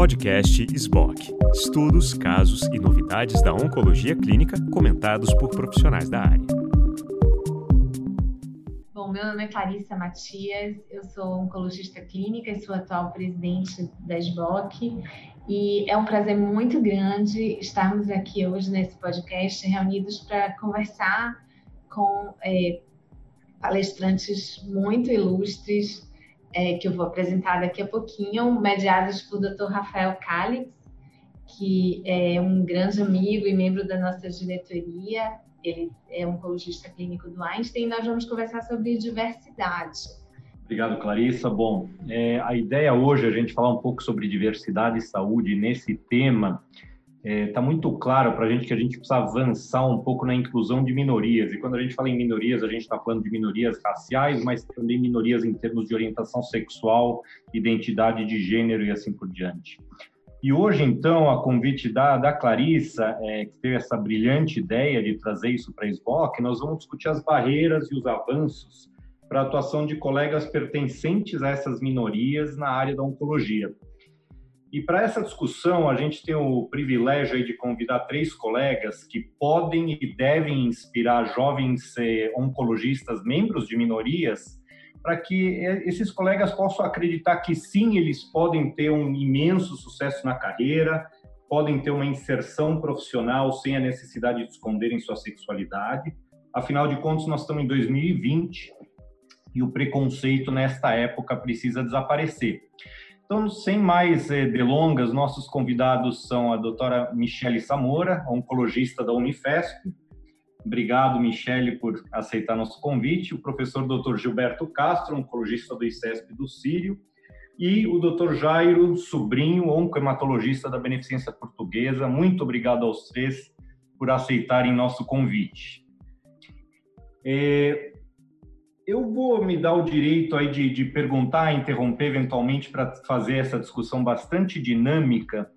Podcast SBOC. Estudos, casos e novidades da oncologia clínica comentados por profissionais da área. Bom, meu nome é Clarissa Matias, eu sou oncologista clínica e sou atual presidente da SBOC. E é um prazer muito grande estarmos aqui hoje nesse podcast reunidos para conversar com é, palestrantes muito ilustres é, que eu vou apresentar daqui a pouquinho, mediados por Dr. Rafael Calix, que é um grande amigo e membro da nossa diretoria. Ele é oncologista clínico do Einstein e nós vamos conversar sobre diversidade. Obrigado, Clarissa. Bom, é, a ideia hoje é a gente falar um pouco sobre diversidade e saúde nesse tema está é, tá muito claro para a gente que a gente precisa avançar um pouco na inclusão de minorias. E quando a gente fala em minorias, a gente está falando de minorias raciais, mas também minorias em termos de orientação sexual, identidade de gênero e assim por diante. E hoje, então, a convite da, da Clarissa, é, que teve essa brilhante ideia de trazer isso para a SBOC, nós vamos discutir as barreiras e os avanços para a atuação de colegas pertencentes a essas minorias na área da oncologia. E para essa discussão, a gente tem o privilégio de convidar três colegas que podem e devem inspirar jovens eh, oncologistas, membros de minorias, para que eh, esses colegas possam acreditar que sim, eles podem ter um imenso sucesso na carreira, podem ter uma inserção profissional sem a necessidade de esconderem sua sexualidade. Afinal de contas, nós estamos em 2020 e o preconceito nesta época precisa desaparecer. Então, sem mais eh, delongas, nossos convidados são a doutora Michele Samora, oncologista da Unifesp. Obrigado, Michele, por aceitar nosso convite. O professor doutor Gilberto Castro, oncologista do ICESP do Sírio. E o doutor Jairo Sobrinho, oncohematologista da Beneficência Portuguesa. Muito obrigado aos três por aceitarem nosso convite. É, eu vou me dar o direito aí de, de perguntar, interromper eventualmente para fazer essa discussão bastante dinâmica,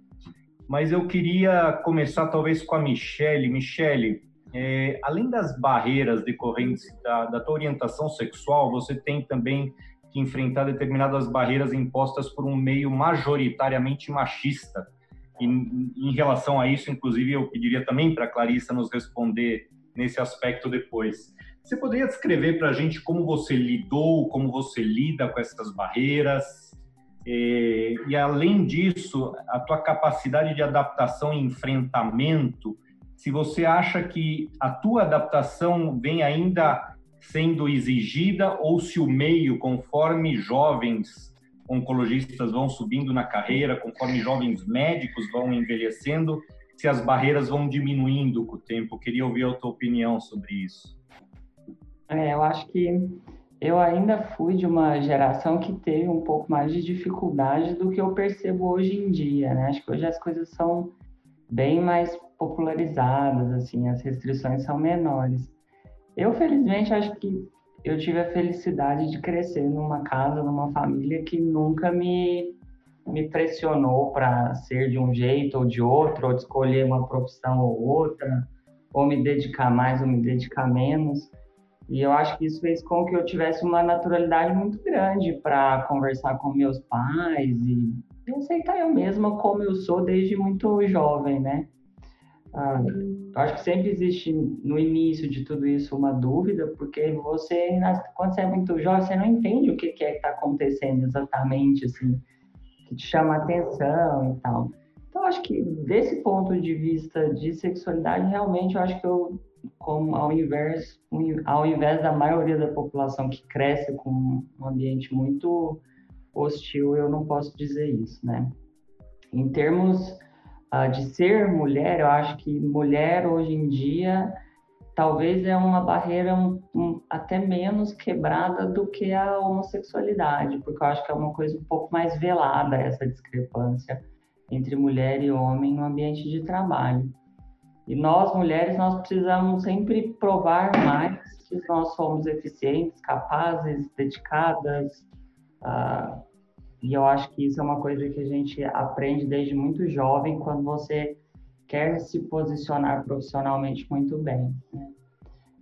mas eu queria começar talvez com a Michele. Michele, é, além das barreiras decorrentes da, da tua orientação sexual, você tem também que enfrentar determinadas barreiras impostas por um meio majoritariamente machista. E, em relação a isso, inclusive, eu pediria também para a Clarissa nos responder nesse aspecto depois. Você poderia descrever para a gente como você lidou, como você lida com essas barreiras? E, é, e, além disso, a tua capacidade de adaptação e enfrentamento, se você acha que a tua adaptação vem ainda sendo exigida ou se o meio, conforme jovens oncologistas vão subindo na carreira, conforme jovens médicos vão envelhecendo, se as barreiras vão diminuindo com o tempo. Queria ouvir a tua opinião sobre isso. É, eu acho que eu ainda fui de uma geração que teve um pouco mais de dificuldade do que eu percebo hoje em dia, né? Acho que hoje as coisas são bem mais popularizadas, assim, as restrições são menores. Eu, felizmente, acho que eu tive a felicidade de crescer numa casa, numa família que nunca me, me pressionou para ser de um jeito ou de outro, ou de escolher uma profissão ou outra, ou me dedicar mais ou me dedicar menos. E eu acho que isso fez com que eu tivesse uma naturalidade muito grande para conversar com meus pais e aceitar eu mesma como eu sou desde muito jovem, né? Ah, eu acho que sempre existe no início de tudo isso uma dúvida, porque você, quando você é muito jovem, você não entende o que é que está acontecendo exatamente, assim, que te chama atenção e tal. Então, acho que desse ponto de vista de sexualidade, realmente, eu acho que eu como ao invés, ao invés da maioria da população que cresce com um ambiente muito hostil, eu não posso dizer isso, né? Em termos uh, de ser mulher, eu acho que mulher hoje em dia talvez é uma barreira um, um, até menos quebrada do que a homossexualidade, porque eu acho que é uma coisa um pouco mais velada essa discrepância entre mulher e homem no ambiente de trabalho. E nós, mulheres, nós precisamos sempre provar mais que nós somos eficientes, capazes, dedicadas. Uh, e eu acho que isso é uma coisa que a gente aprende desde muito jovem, quando você quer se posicionar profissionalmente muito bem. Né?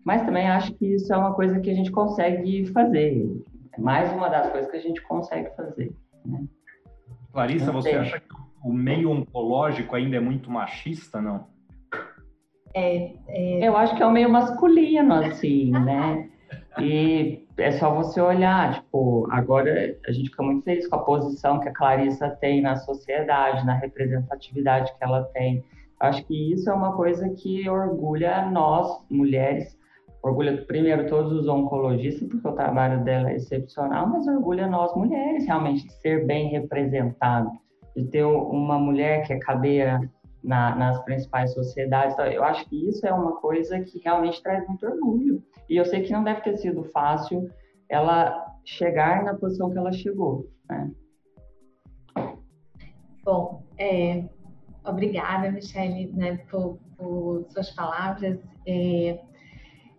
Mas também acho que isso é uma coisa que a gente consegue fazer. É mais uma das coisas que a gente consegue fazer. Né? Clarissa, você acha que o meio oncológico ainda é muito machista, não? É, é... Eu acho que é um meio masculino, assim, né? E é só você olhar, tipo, agora a gente fica muito feliz com a posição que a Clarissa tem na sociedade, na representatividade que ela tem. Acho que isso é uma coisa que orgulha nós, mulheres, orgulha primeiro todos os oncologistas, porque o trabalho dela é excepcional, mas orgulha nós mulheres realmente de ser bem representado, de ter uma mulher que é cadeira na, nas principais sociedades. Então, eu acho que isso é uma coisa que realmente traz muito orgulho. E eu sei que não deve ter sido fácil ela chegar na posição que ela chegou. Né? Bom, é, obrigada, Michele, né, por, por suas palavras. É,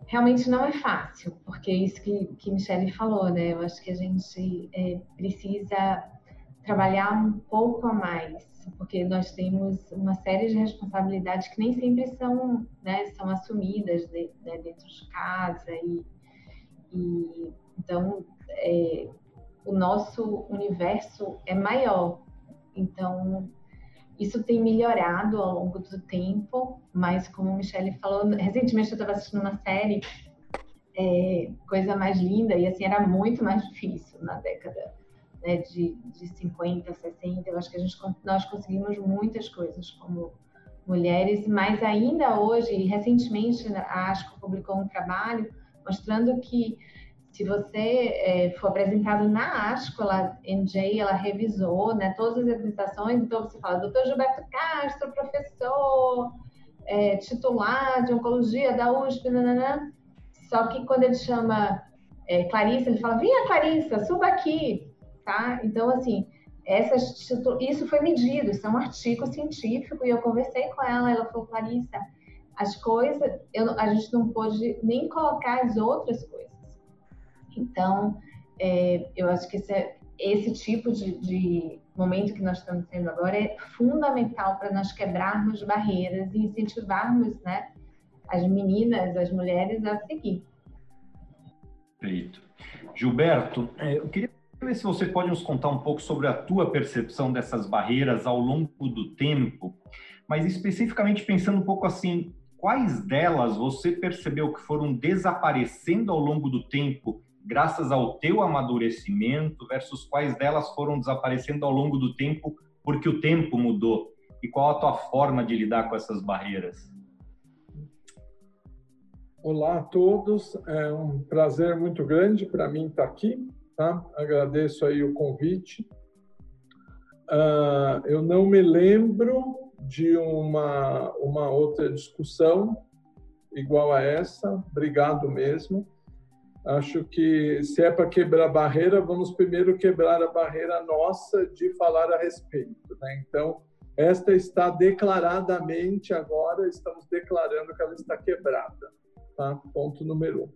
realmente não é fácil, porque isso que, que Michele falou, né? Eu acho que a gente é, precisa trabalhar um pouco a mais porque nós temos uma série de responsabilidades que nem sempre são, né, são assumidas de, né, dentro de casa e, e então é, o nosso universo é maior. Então isso tem melhorado ao longo do tempo, mas como a Michelle falou, recentemente eu estava assistindo uma série é, coisa mais linda e assim era muito mais difícil na década né, de, de 50, 60, eu acho que a gente, nós conseguimos muitas coisas como mulheres, mas ainda hoje, recentemente, a ASCO publicou um trabalho mostrando que se você é, for apresentado na ASCO, ela, NJ, ela revisou né, todas as apresentações, então você fala, doutor Gilberto Castro, professor é, titular de oncologia da USP, nananã. só que quando ele chama é, Clarissa, ele fala, vinha Clarissa, suba aqui, tá? Então, assim, essas, isso foi medido, isso é um artigo científico, e eu conversei com ela, ela falou, Clarissa, as coisas, eu, a gente não pode nem colocar as outras coisas. Então, é, eu acho que esse, é, esse tipo de, de, momento que nós estamos tendo agora é fundamental para nós quebrarmos barreiras e incentivarmos né, as meninas, as mulheres a seguir. Perfeito. Gilberto, é, eu queria ver se você pode nos contar um pouco sobre a tua percepção dessas barreiras ao longo do tempo, mas especificamente pensando um pouco assim, quais delas você percebeu que foram desaparecendo ao longo do tempo graças ao teu amadurecimento versus quais delas foram desaparecendo ao longo do tempo porque o tempo mudou? E qual a tua forma de lidar com essas barreiras? Olá a todos, é um prazer muito grande para mim estar aqui tá? Agradeço aí o convite. Uh, eu não me lembro de uma, uma outra discussão igual a essa. Obrigado mesmo. Acho que se é para quebrar barreira, vamos primeiro quebrar a barreira nossa de falar a respeito. Né? Então, esta está declaradamente agora, estamos declarando que ela está quebrada. Tá? Ponto número um.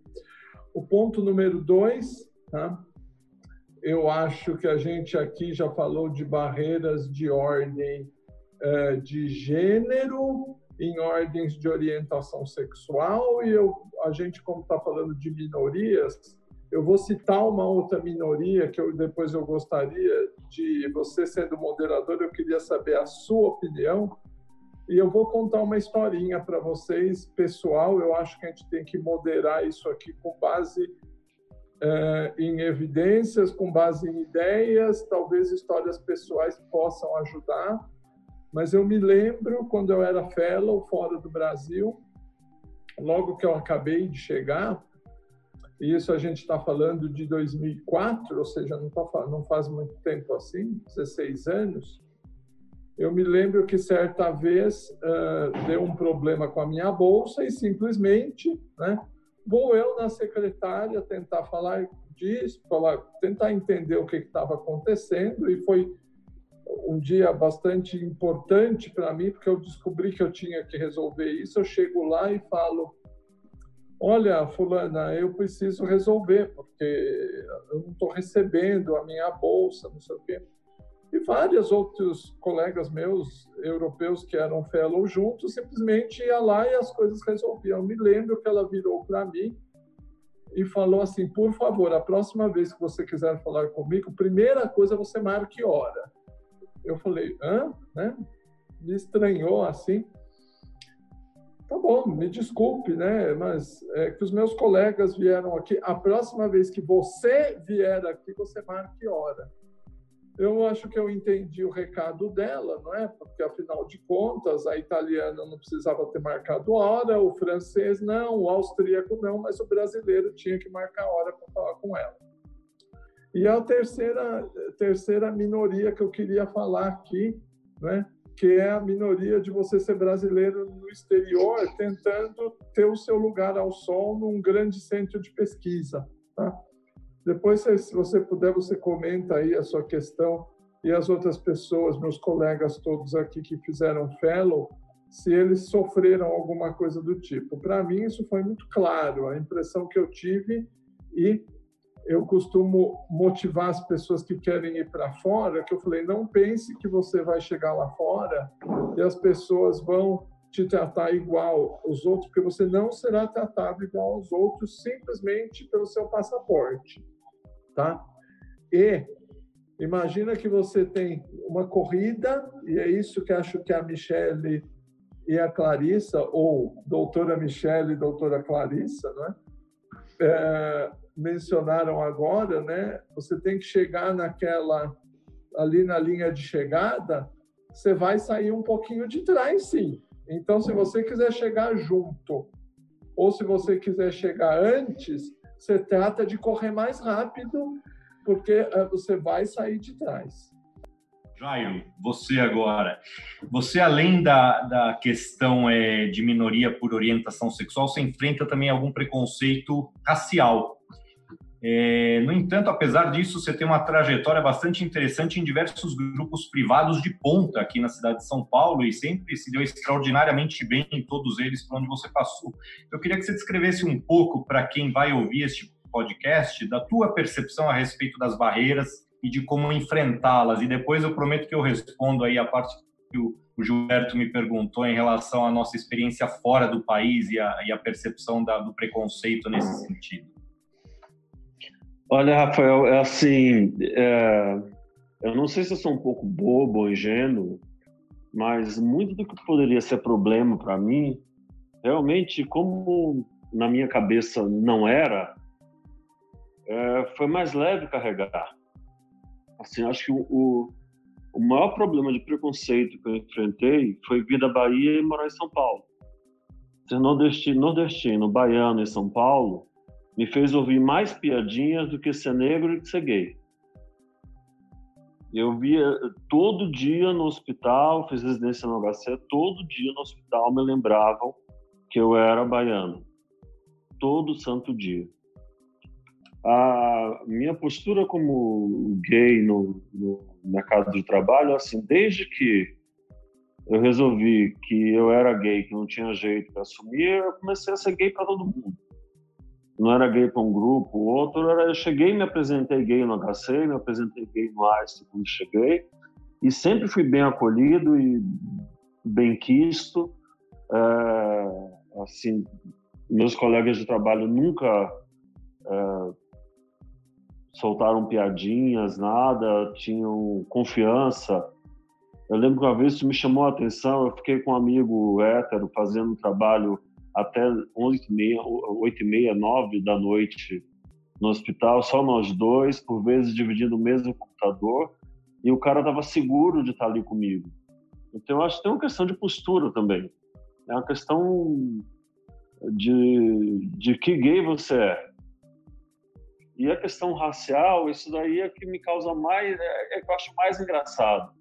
O ponto número dois, tá? Eu acho que a gente aqui já falou de barreiras de ordem é, de gênero, em ordens de orientação sexual, e eu, a gente, como está falando de minorias, eu vou citar uma outra minoria que eu, depois eu gostaria de, você sendo moderador, eu queria saber a sua opinião, e eu vou contar uma historinha para vocês, pessoal. Eu acho que a gente tem que moderar isso aqui com base em evidências, com base em ideias, talvez histórias pessoais possam ajudar. Mas eu me lembro quando eu era fellow fora do Brasil, logo que eu acabei de chegar, e isso a gente está falando de 2004, ou seja, não, tá, não faz muito tempo assim, 16 anos. Eu me lembro que certa vez uh, deu um problema com a minha bolsa e simplesmente, né, vou eu na secretária tentar falar disso, falar, tentar entender o que estava acontecendo e foi um dia bastante importante para mim porque eu descobri que eu tinha que resolver isso. Eu chego lá e falo: Olha, fulana, eu preciso resolver porque eu não estou recebendo a minha bolsa, não sei o quê e vários outros colegas meus europeus que eram fellow juntos simplesmente ia lá e as coisas resolviam. Me lembro que ela virou para mim e falou assim: por favor, a próxima vez que você quiser falar comigo, primeira coisa você marque hora. Eu falei, hã? Né? Me estranhou assim. Tá bom, me desculpe, né? Mas é que os meus colegas vieram aqui. A próxima vez que você vier aqui, você marque hora. Eu acho que eu entendi o recado dela, não é? Porque afinal de contas, a italiana não precisava ter marcado hora, o francês não, o austríaco não, mas o brasileiro tinha que marcar hora para falar com ela. E a terceira terceira minoria que eu queria falar aqui, né? Que é a minoria de você ser brasileiro no exterior, tentando ter o seu lugar ao sol num grande centro de pesquisa, tá? Depois, se você puder, você comenta aí a sua questão e as outras pessoas, meus colegas todos aqui que fizeram fellow, se eles sofreram alguma coisa do tipo. Para mim, isso foi muito claro, a impressão que eu tive e eu costumo motivar as pessoas que querem ir para fora, que eu falei, não pense que você vai chegar lá fora e as pessoas vão te tratar igual aos outros, porque você não será tratado igual aos outros simplesmente pelo seu passaporte tá? E imagina que você tem uma corrida, e é isso que acho que a Michelle e a Clarissa, ou doutora Michelle e doutora Clarissa, né? É, mencionaram agora, né? Você tem que chegar naquela, ali na linha de chegada, você vai sair um pouquinho de trás, sim. Então, se você quiser chegar junto, ou se você quiser chegar antes, você trata de correr mais rápido, porque eh, você vai sair de trás. Jairo, você agora. Você, além da, da questão é, de minoria por orientação sexual, você enfrenta também algum preconceito racial. É, no entanto, apesar disso, você tem uma trajetória bastante interessante em diversos grupos privados de ponta aqui na cidade de São Paulo e sempre se deu extraordinariamente bem em todos eles por onde você passou. Eu queria que você descrevesse um pouco para quem vai ouvir este podcast da tua percepção a respeito das barreiras e de como enfrentá-las. E depois eu prometo que eu respondo aí a parte que o, Gilberto me perguntou em relação à nossa experiência fora do país e a, e a percepção da, do preconceito nesse sentido. Olha, Rafael, é assim, é, eu não sei se eu sou um pouco bobo ou ingênuo, mas muito do que poderia ser problema para mim, realmente, como na minha cabeça não era, é, foi mais leve carregar. Assim, acho que o, o, maior problema de preconceito que eu enfrentei foi vir da Bahia e morar em São Paulo. Ser nordestino, nordestino baiano em São Paulo, me fez ouvir mais piadinhas do que ser negro e ser gay. Eu via todo dia no hospital, fiz residência no HC, todo dia no hospital me lembravam que eu era baiano. Todo santo dia. A minha postura como gay no, no mercado de trabalho, assim, desde que eu resolvi que eu era gay, que não tinha jeito para assumir, eu comecei a ser gay para todo mundo não era gay para um grupo, o outro era, eu cheguei me apresentei gay no HC, me apresentei gay no ICE quando cheguei, e sempre fui bem acolhido e bem quisto, é, assim, meus colegas de trabalho nunca é, soltaram piadinhas, nada, tinham confiança. Eu lembro que uma vez isso me chamou a atenção, eu fiquei com um amigo hétero fazendo um trabalho até 11 e meia, 8 e meia, 9 da noite no hospital, só nós dois, por vezes dividindo o mesmo computador, e o cara estava seguro de estar ali comigo. Então, eu acho que tem uma questão de postura também. É uma questão de, de que gay você é. E a questão racial, isso daí é que me causa mais, é, é que eu acho mais engraçado.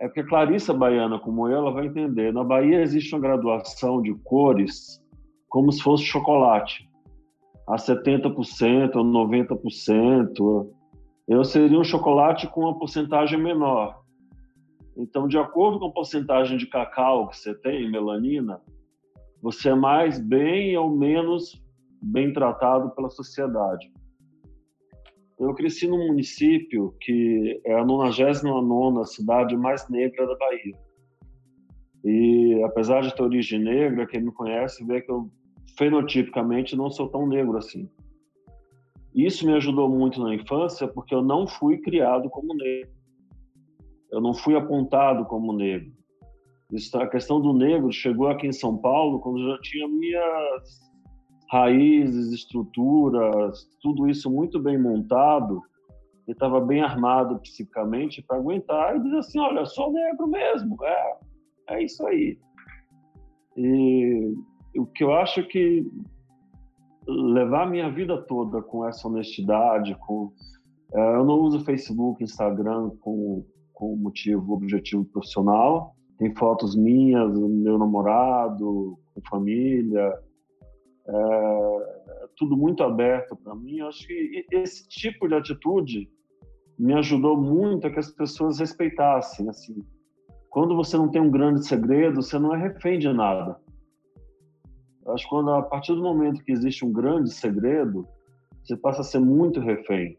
É porque Clarissa Baiana, como eu, ela vai entender. Na Bahia existe uma graduação de cores como se fosse chocolate. A 70% ou 90%. Eu seria um chocolate com uma porcentagem menor. Então, de acordo com a porcentagem de cacau que você tem, melanina, você é mais bem ou menos bem tratado pela sociedade. Eu cresci num município que é a 99 cidade mais negra da Bahia. E apesar de ter origem negra, quem me conhece vê que eu fenotipicamente não sou tão negro assim. Isso me ajudou muito na infância porque eu não fui criado como negro. Eu não fui apontado como negro. Isso, a questão do negro chegou aqui em São Paulo quando já tinha minhas raízes, estruturas, tudo isso muito bem montado e estava bem armado psicamente para aguentar e dizer assim, olha, sou negro mesmo, é, é isso aí. E o que eu acho que levar minha vida toda com essa honestidade, com é, eu não uso Facebook, Instagram com com motivo objetivo profissional. Tem fotos minhas, meu namorado, com família, é, tudo muito aberto para mim. Eu acho que esse tipo de atitude me ajudou muito a que as pessoas respeitassem. Assim, quando você não tem um grande segredo, você não é refém de nada. Eu acho que quando a partir do momento que existe um grande segredo, você passa a ser muito refém.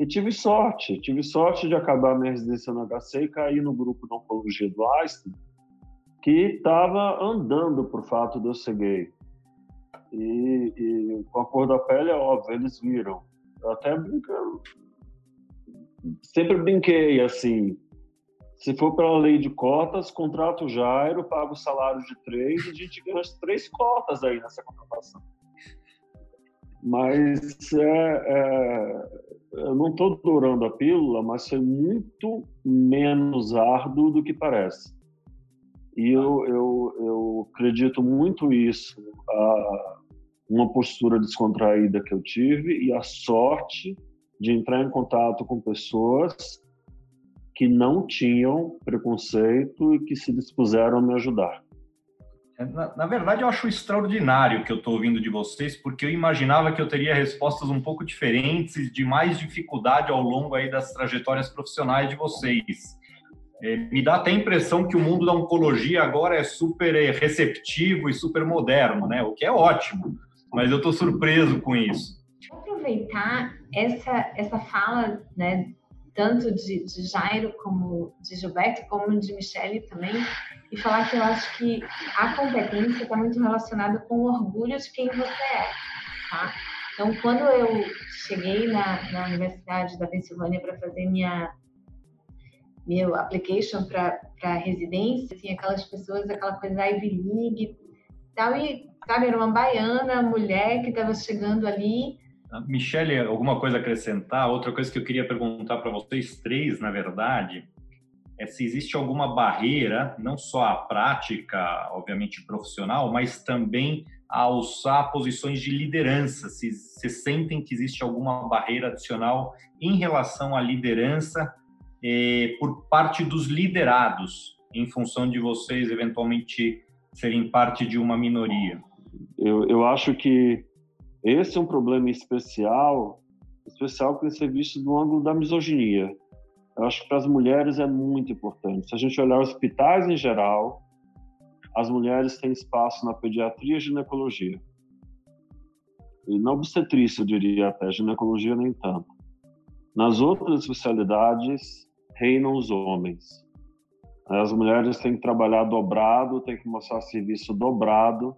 E tive sorte, tive sorte de acabar minha residência no HC e cair no grupo de oncologia do Einstein, que estava andando por fato de eu ser gay. E, e, com a cor da pele é óbvio, eles viram. Eu até brincando, sempre brinquei assim. Se for pela lei de cotas, contrato o Jairo, pago o salário de três e a gente ganha as três cotas aí nessa contratação. Mas é, é, eu não estou adorando a pílula, mas foi muito menos árduo do que parece. E eu, eu, eu acredito muito isso, a, uma postura descontraída que eu tive e a sorte de entrar em contato com pessoas que não tinham preconceito e que se dispuseram a me ajudar. É, na, na verdade, eu acho extraordinário o que eu estou ouvindo de vocês, porque eu imaginava que eu teria respostas um pouco diferentes, de mais dificuldade ao longo aí das trajetórias profissionais de vocês. É, me dá até a impressão que o mundo da oncologia agora é super é, receptivo e super moderno, né? O que é ótimo, mas eu estou surpreso com isso aproveitar essa, essa fala, né, tanto de, de Jairo como de Gilberto, como de Michele também, e falar que eu acho que a competência está muito relacionada com o orgulho de quem você é, tá? Então, quando eu cheguei na, na Universidade da Pensilvânia para fazer minha meu application para residência, assim, aquelas pessoas, aquela coisa Ivy League tal, e, sabe, era uma baiana, mulher que estava chegando ali, Michele, alguma coisa a acrescentar? Outra coisa que eu queria perguntar para vocês três, na verdade, é se existe alguma barreira, não só a prática, obviamente profissional, mas também a alçar posições de liderança. Se, se sentem que existe alguma barreira adicional em relação à liderança eh, por parte dos liderados, em função de vocês eventualmente serem parte de uma minoria. Eu, eu acho que esse é um problema especial, especial que tem ser visto do ângulo da misoginia. Eu acho que para as mulheres é muito importante. Se a gente olhar hospitais em geral, as mulheres têm espaço na pediatria e ginecologia. E na obstetrícia, eu diria até, ginecologia nem tanto. Nas outras especialidades, reinam os homens. As mulheres têm que trabalhar dobrado, têm que mostrar serviço dobrado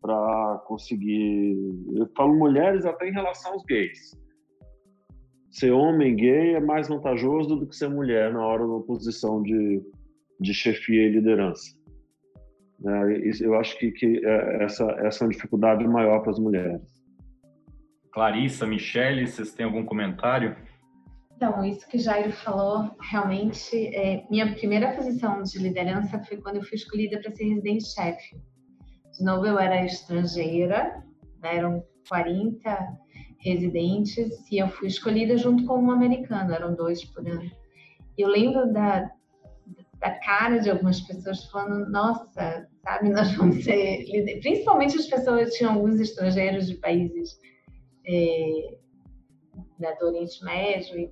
para conseguir. Eu falo mulheres até em relação aos gays. Ser homem gay é mais vantajoso do que ser mulher na hora da posição de, de chefia e liderança. É, eu acho que, que é, essa, essa é uma dificuldade maior para as mulheres. Clarissa, Michele, vocês têm algum comentário? Então, isso que Jairo falou, realmente, é, minha primeira posição de liderança foi quando eu fui escolhida para ser residente-chefe de novo, eu era estrangeira, né? eram 40 residentes e eu fui escolhida junto com um americano, eram dois por ano. Eu lembro da, da cara de algumas pessoas falando, nossa, sabe, nós vamos ser Principalmente as pessoas tinham alguns estrangeiros de países é, né, do Oriente Médio.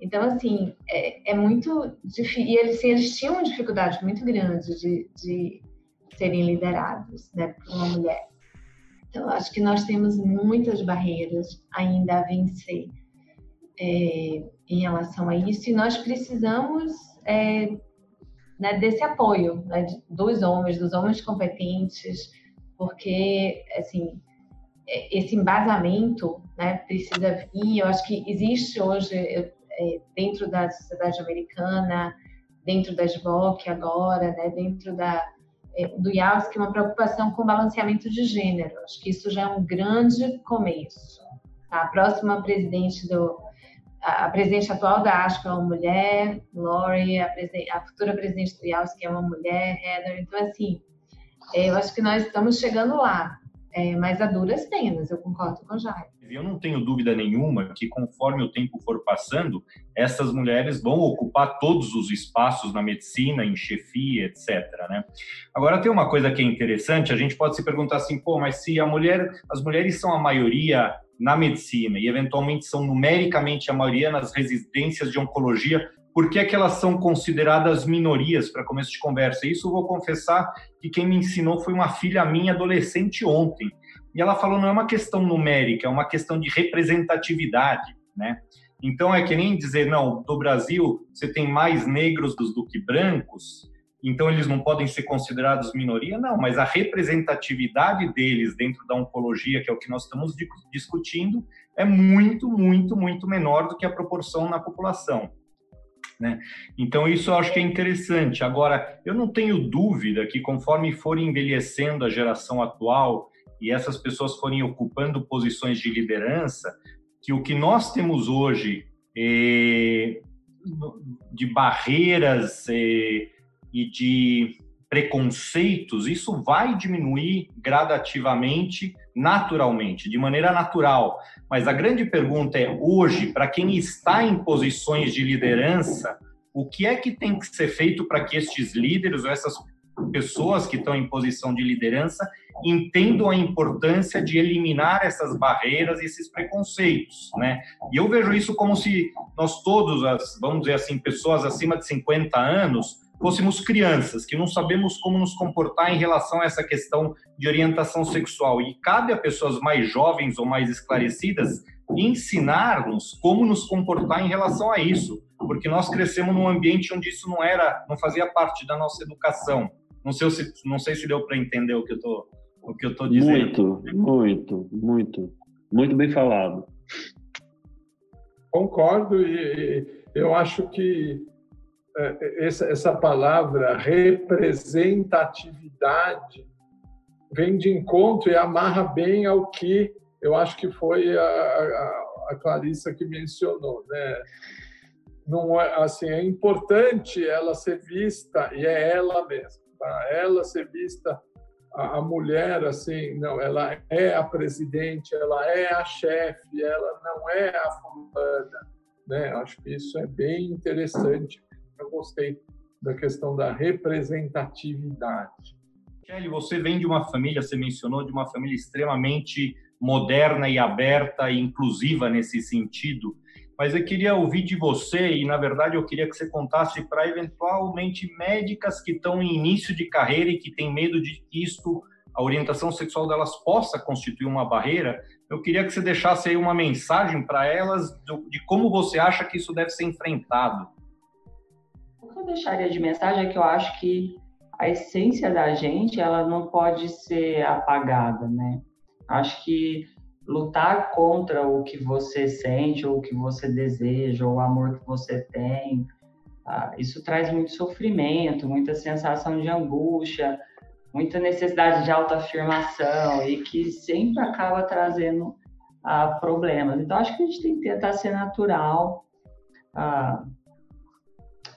Então, assim, é, é muito difícil. E eles, assim, eles tinham uma dificuldade muito grande de, de serem liderados né, por uma mulher. Então, acho que nós temos muitas barreiras ainda a vencer é, em relação a isso e nós precisamos é, né, desse apoio né, dos homens, dos homens competentes, porque assim esse embasamento né, precisa vir. Eu acho que existe hoje é, dentro da sociedade americana dentro da SBOC agora, né, dentro da, é, do IASC, uma preocupação com balanceamento de gênero. Acho que isso já é um grande começo. Tá? A próxima presidente do, a presidente atual da ASCO é uma mulher, Lori, a, a futura presidente do IASC é uma mulher, Heather. Então, assim, é, eu acho que nós estamos chegando lá, é, mas a duras penas, eu concordo com o Jair. Eu não tenho dúvida nenhuma que, conforme o tempo for passando, essas mulheres vão ocupar todos os espaços na medicina, em chefia, etc. Né? Agora, tem uma coisa que é interessante: a gente pode se perguntar assim, pô, mas se a mulher, as mulheres são a maioria na medicina e, eventualmente, são numericamente a maioria nas residências de oncologia, por que, é que elas são consideradas minorias para começo de conversa? Isso eu vou confessar que quem me ensinou foi uma filha minha adolescente ontem. E ela falou, não é uma questão numérica, é uma questão de representatividade, né? Então é que nem dizer, não, do Brasil você tem mais negros do que brancos, então eles não podem ser considerados minoria, não, mas a representatividade deles dentro da oncologia, que é o que nós estamos discutindo, é muito, muito, muito menor do que a proporção na população. Né? Então, isso eu acho que é interessante. Agora, eu não tenho dúvida que conforme for envelhecendo a geração atual e essas pessoas forem ocupando posições de liderança, que o que nós temos hoje é, de barreiras é, e de preconceitos, isso vai diminuir gradativamente, naturalmente, de maneira natural. Mas a grande pergunta é: hoje, para quem está em posições de liderança, o que é que tem que ser feito para que estes líderes ou essas pessoas que estão em posição de liderança entendam a importância de eliminar essas barreiras e esses preconceitos, né? E eu vejo isso como se nós todos, vamos dizer assim, pessoas acima de 50 anos, fôssemos crianças, que não sabemos como nos comportar em relação a essa questão de orientação sexual. E cabe a pessoas mais jovens ou mais esclarecidas ensinar-nos como nos comportar em relação a isso, porque nós crescemos num ambiente onde isso não era, não fazia parte da nossa educação. Não sei se, não sei se deu para entender o que eu tô, o que eu tô dizendo. Muito, muito, muito, muito bem falado. Concordo e eu acho que essa, essa palavra representatividade vem de encontro e amarra bem ao que eu acho que foi a, a, a Clarissa que mencionou, né? Não é assim é importante ela ser vista e é ela mesma, tá? Ela ser vista a, a mulher assim, não, ela é a presidente, ela é a chefe, ela não é a fulana, né? Acho que isso é bem interessante eu gostei da questão da representatividade. Kelly, você vem de uma família, você mencionou, de uma família extremamente moderna e aberta e inclusiva nesse sentido. Mas eu queria ouvir de você, e na verdade eu queria que você contasse para eventualmente médicas que estão em início de carreira e que têm medo de que isto, a orientação sexual delas possa constituir uma barreira. Eu queria que você deixasse aí uma mensagem para elas de como você acha que isso deve ser enfrentado que eu deixaria de mensagem é que eu acho que a essência da gente ela não pode ser apagada, né? Acho que lutar contra o que você sente ou o que você deseja ou o amor que você tem, ah, isso traz muito sofrimento, muita sensação de angústia, muita necessidade de autoafirmação e que sempre acaba trazendo ah, problemas. Então acho que a gente tem que tentar ser natural. Ah,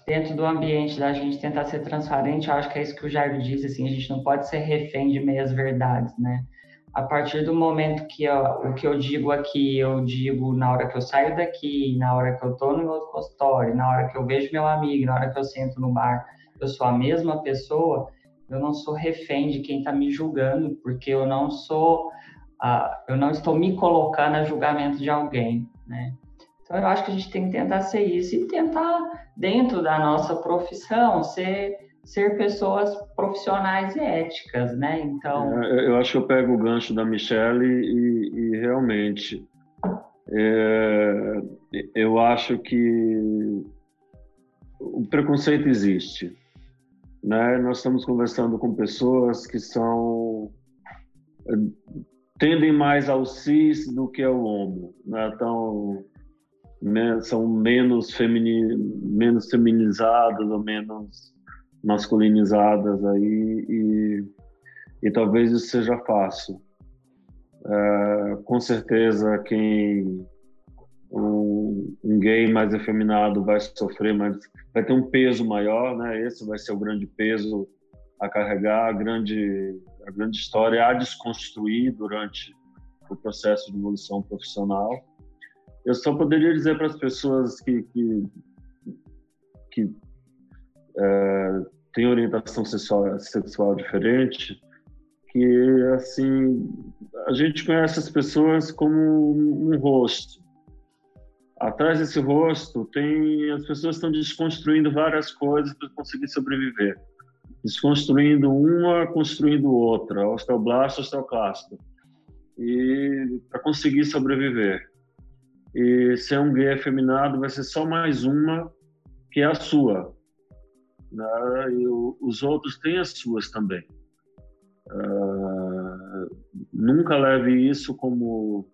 dentro do ambiente da gente tentar ser transparente, eu acho que é isso que o Jairo diz, assim, a gente não pode ser refém de meias verdades, né? A partir do momento que eu, o que eu digo aqui, eu digo na hora que eu saio daqui, na hora que eu tô no meu consultório, na hora que eu vejo meu amigo, na hora que eu sento no bar, eu sou a mesma pessoa, eu não sou refém de quem está me julgando, porque eu não sou, uh, eu não estou me colocando a julgamento de alguém, né? Então, eu acho que a gente tem que tentar ser isso e tentar, dentro da nossa profissão, ser, ser pessoas profissionais e éticas, né? Então... É, eu acho que eu pego o gancho da Michelle e, e realmente é, eu acho que o preconceito existe. Né? Nós estamos conversando com pessoas que são tendem mais ao cis do que ao homo. Né? Então, são menos, femini, menos feminizadas ou menos masculinizadas aí e, e talvez isso seja fácil. É, com certeza quem um, um, gay mais efeminado vai sofrer, mas vai ter um peso maior, né? Esse vai ser o grande peso a carregar, a grande a grande história a desconstruir durante o processo de evolução profissional. Eu só poderia dizer para as pessoas que, que, que é, têm orientação sexual, sexual diferente que assim a gente conhece as pessoas como um rosto. Atrás desse rosto tem as pessoas estão desconstruindo várias coisas para conseguir sobreviver, desconstruindo uma, construindo outra, osteoblasto, osteoclasto, e para conseguir sobreviver. E ser um gay afeminado vai ser só mais uma que é a sua. Né? E os outros têm as suas também. Uh, nunca leve isso como,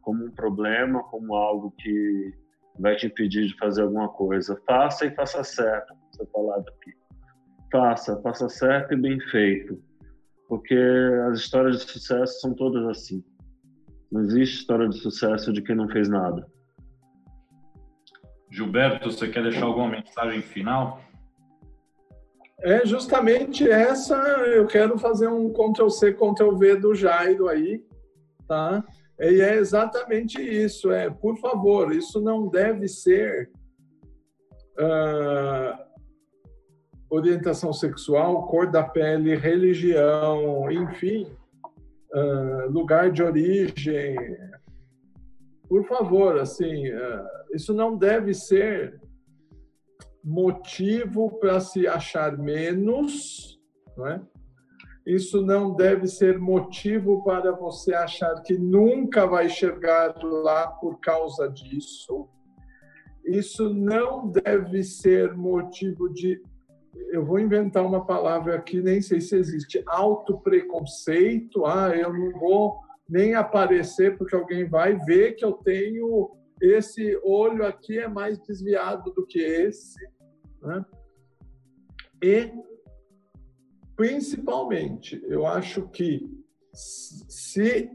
como um problema, como algo que vai te impedir de fazer alguma coisa. Faça e faça certo, você falado aqui. Faça, faça certo e bem feito. Porque as histórias de sucesso são todas assim. Não existe história de sucesso de quem não fez nada. Gilberto, você quer deixar alguma mensagem final? É justamente essa, eu quero fazer um Ctrl-C, Ctrl-V do Jairo aí, tá? E é exatamente isso, é, por favor, isso não deve ser uh, orientação sexual, cor da pele, religião, enfim, uh, lugar de origem. Por favor, assim, uh, isso não deve ser motivo para se achar menos, não é? Isso não deve ser motivo para você achar que nunca vai chegar lá por causa disso. Isso não deve ser motivo de eu vou inventar uma palavra aqui, nem sei se existe, autopreconceito. Ah, eu não vou nem aparecer porque alguém vai ver que eu tenho esse olho aqui é mais desviado do que esse. Né? E, principalmente, eu acho que se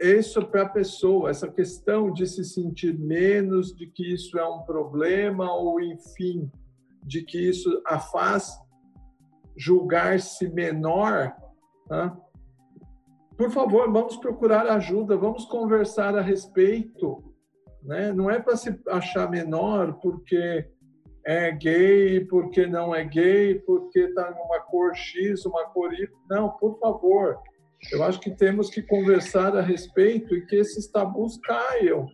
isso para a pessoa, essa questão de se sentir menos, de que isso é um problema, ou enfim, de que isso a faz julgar-se menor, né? por favor, vamos procurar ajuda, vamos conversar a respeito. Né? Não é para se achar menor porque é gay, porque não é gay, porque está numa cor X, uma cor Y. Não, por favor. Eu acho que temos que conversar a respeito e que esses tabus caiam.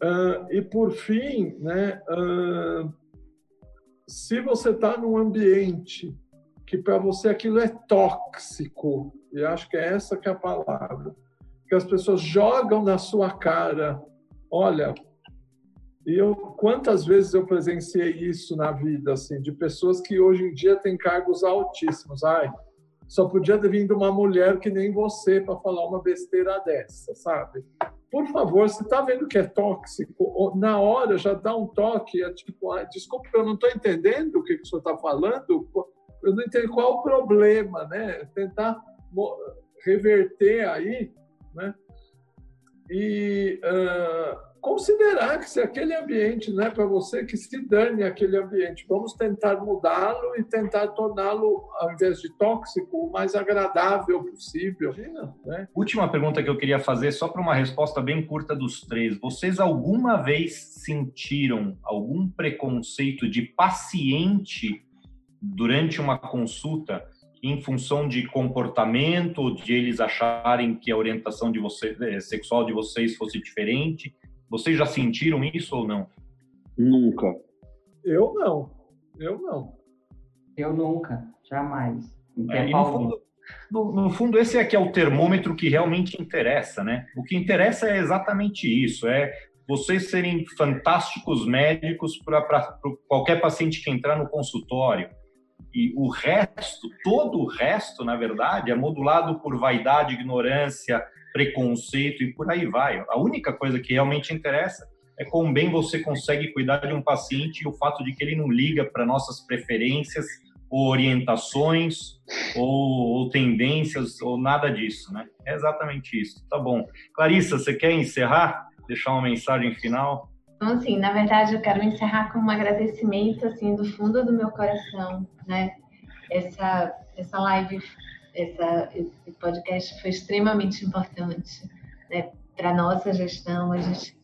Uh, e por fim, né, uh, se você está num ambiente que para você aquilo é tóxico, e acho que é essa que é a palavra, que as pessoas jogam na sua cara Olha, eu quantas vezes eu presenciei isso na vida, assim, de pessoas que hoje em dia têm cargos altíssimos. Ai, só podia ter vindo uma mulher que nem você para falar uma besteira dessa, sabe? Por favor, se está vendo que é tóxico, na hora já dá um toque, é tipo, ah, desculpa, eu não estou entendendo o que, que o senhor está falando, eu não entendo qual o problema, né? Tentar reverter aí, né? e uh, considerar que se aquele ambiente não é para você, que se dane aquele ambiente. Vamos tentar mudá-lo e tentar torná-lo, ao invés de tóxico, o mais agradável possível. Né? Última pergunta que eu queria fazer, só para uma resposta bem curta dos três. Vocês alguma vez sentiram algum preconceito de paciente durante uma consulta? em função de comportamento, de eles acharem que a orientação de você, eh, sexual de vocês fosse diferente? Vocês já sentiram isso ou não? Nunca. Eu não. Eu não. Eu nunca. Jamais. É, no, fundo, no, no, fundo, esse aqui é o termômetro que realmente interessa, né? O que interessa é exatamente isso, é vocês serem fantásticos médicos para qualquer paciente que entrar no consultório e o resto, todo o resto, na verdade, é modulado por vaidade, ignorância, preconceito e por aí vai. A única coisa que realmente interessa é como bem você consegue cuidar de um paciente e o fato de que ele não liga para nossas preferências ou orientações ou, ou, tendências ou nada disso, né? É exatamente isso. Tá bom. Clarissa, você quer encerrar? Deixar uma mensagem final? Então, assim, na verdade, eu quero encerrar com um agradecimento, assim, do fundo do meu coração, né? Essa, essa live, essa, esse podcast foi extremamente importante, né? Para nossa gestão, a gente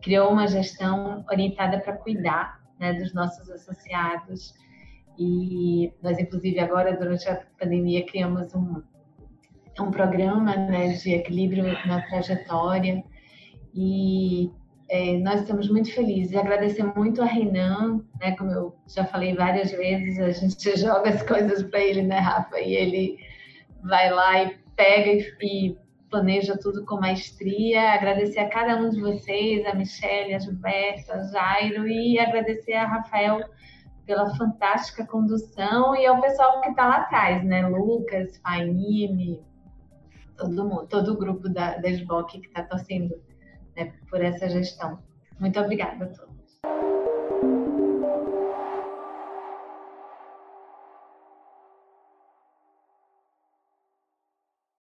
criou uma gestão orientada para cuidar, né, dos nossos associados, e nós, inclusive, agora, durante a pandemia, criamos um, um programa né, de equilíbrio na trajetória. E é, nós estamos muito felizes. Agradecer muito a Renan, né, como eu já falei várias vezes, a gente joga as coisas para ele, né, Rafa? E ele vai lá e pega e, planeja tudo com maestria. Agradecer a cada um de vocês, a Michelle, a Gilberto, a Jairo, e agradecer a Rafael pela fantástica condução e ao pessoal que está lá atrás, né? Lucas, Faine, todo mundo, todo o grupo da, da SBOC que está torcendo né, por essa gestão. Muito obrigada a todos.